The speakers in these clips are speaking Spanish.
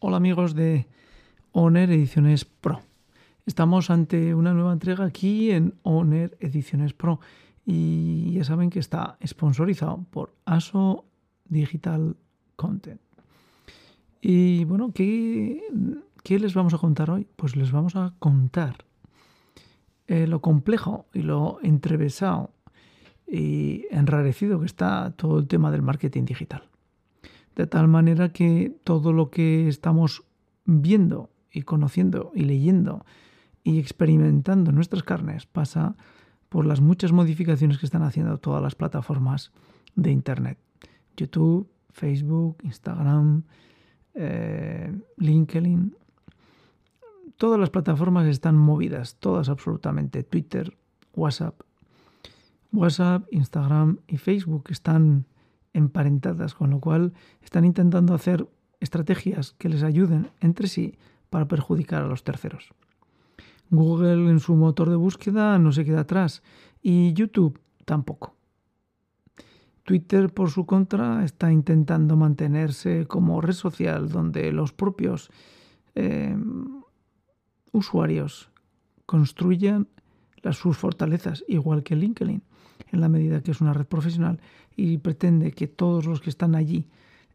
Hola amigos de Oner Ediciones Pro. Estamos ante una nueva entrega aquí en Oner Ediciones Pro y ya saben que está sponsorizado por ASO Digital Content. Y bueno, ¿qué, qué les vamos a contar hoy? Pues les vamos a contar eh, lo complejo y lo entrevesado y enrarecido que está todo el tema del marketing digital. De tal manera que todo lo que estamos viendo y conociendo y leyendo y experimentando en nuestras carnes pasa por las muchas modificaciones que están haciendo todas las plataformas de Internet. YouTube, Facebook, Instagram, eh, LinkedIn. Todas las plataformas están movidas, todas absolutamente. Twitter, WhatsApp, WhatsApp, Instagram y Facebook están emparentadas, con lo cual están intentando hacer estrategias que les ayuden entre sí para perjudicar a los terceros. Google en su motor de búsqueda no se queda atrás y YouTube tampoco. Twitter, por su contra, está intentando mantenerse como red social donde los propios eh, usuarios construyan las, sus fortalezas, igual que LinkedIn en la medida que es una red profesional y pretende que todos los que están allí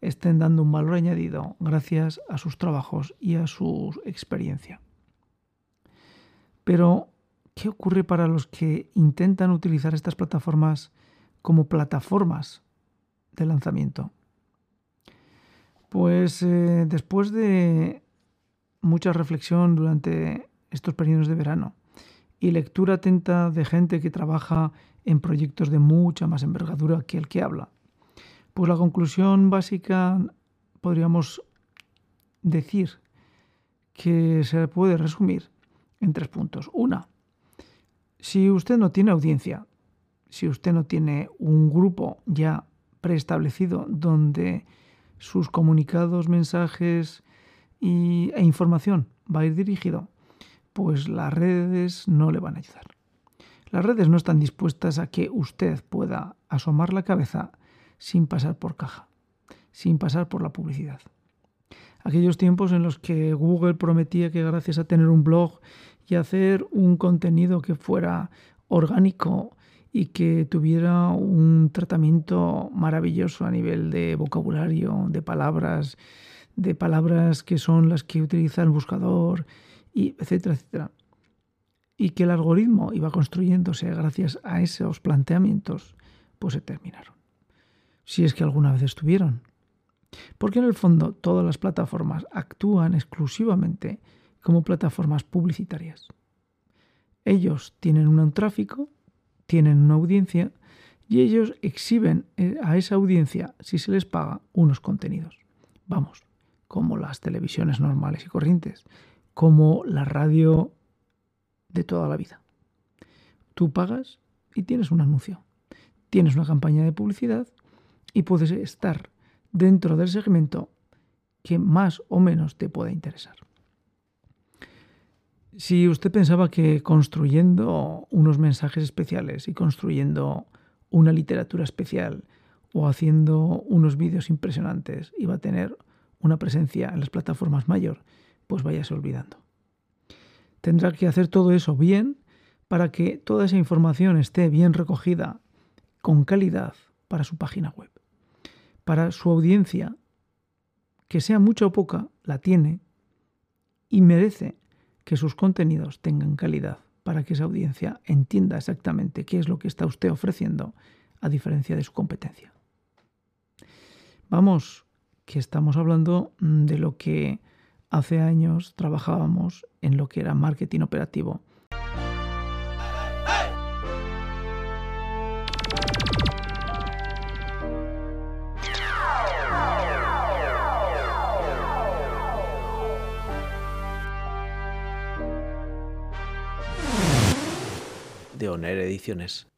estén dando un valor añadido gracias a sus trabajos y a su experiencia. Pero, ¿qué ocurre para los que intentan utilizar estas plataformas como plataformas de lanzamiento? Pues eh, después de mucha reflexión durante estos periodos de verano y lectura atenta de gente que trabaja en proyectos de mucha más envergadura que el que habla. Pues la conclusión básica podríamos decir que se puede resumir en tres puntos. Una, si usted no tiene audiencia, si usted no tiene un grupo ya preestablecido donde sus comunicados, mensajes e información va a ir dirigido, pues las redes no le van a ayudar. Las redes no están dispuestas a que usted pueda asomar la cabeza sin pasar por caja, sin pasar por la publicidad. Aquellos tiempos en los que Google prometía que gracias a tener un blog y hacer un contenido que fuera orgánico y que tuviera un tratamiento maravilloso a nivel de vocabulario, de palabras, de palabras que son las que utiliza el buscador, y etcétera, etcétera y que el algoritmo iba construyéndose gracias a esos planteamientos, pues se terminaron. Si es que alguna vez estuvieron. Porque en el fondo todas las plataformas actúan exclusivamente como plataformas publicitarias. Ellos tienen un tráfico, tienen una audiencia y ellos exhiben eh, a esa audiencia, si se les paga, unos contenidos. Vamos, como las televisiones normales y corrientes, como la radio de toda la vida. Tú pagas y tienes un anuncio. Tienes una campaña de publicidad y puedes estar dentro del segmento que más o menos te pueda interesar. Si usted pensaba que construyendo unos mensajes especiales y construyendo una literatura especial o haciendo unos vídeos impresionantes iba a tener una presencia en las plataformas mayor, pues váyase olvidando tendrá que hacer todo eso bien para que toda esa información esté bien recogida con calidad para su página web. Para su audiencia, que sea mucha o poca, la tiene y merece que sus contenidos tengan calidad para que esa audiencia entienda exactamente qué es lo que está usted ofreciendo a diferencia de su competencia. Vamos, que estamos hablando de lo que Hace años trabajábamos en lo que era marketing operativo. de Oner Ediciones.